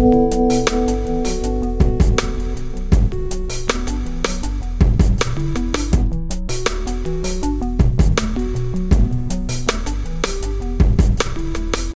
Música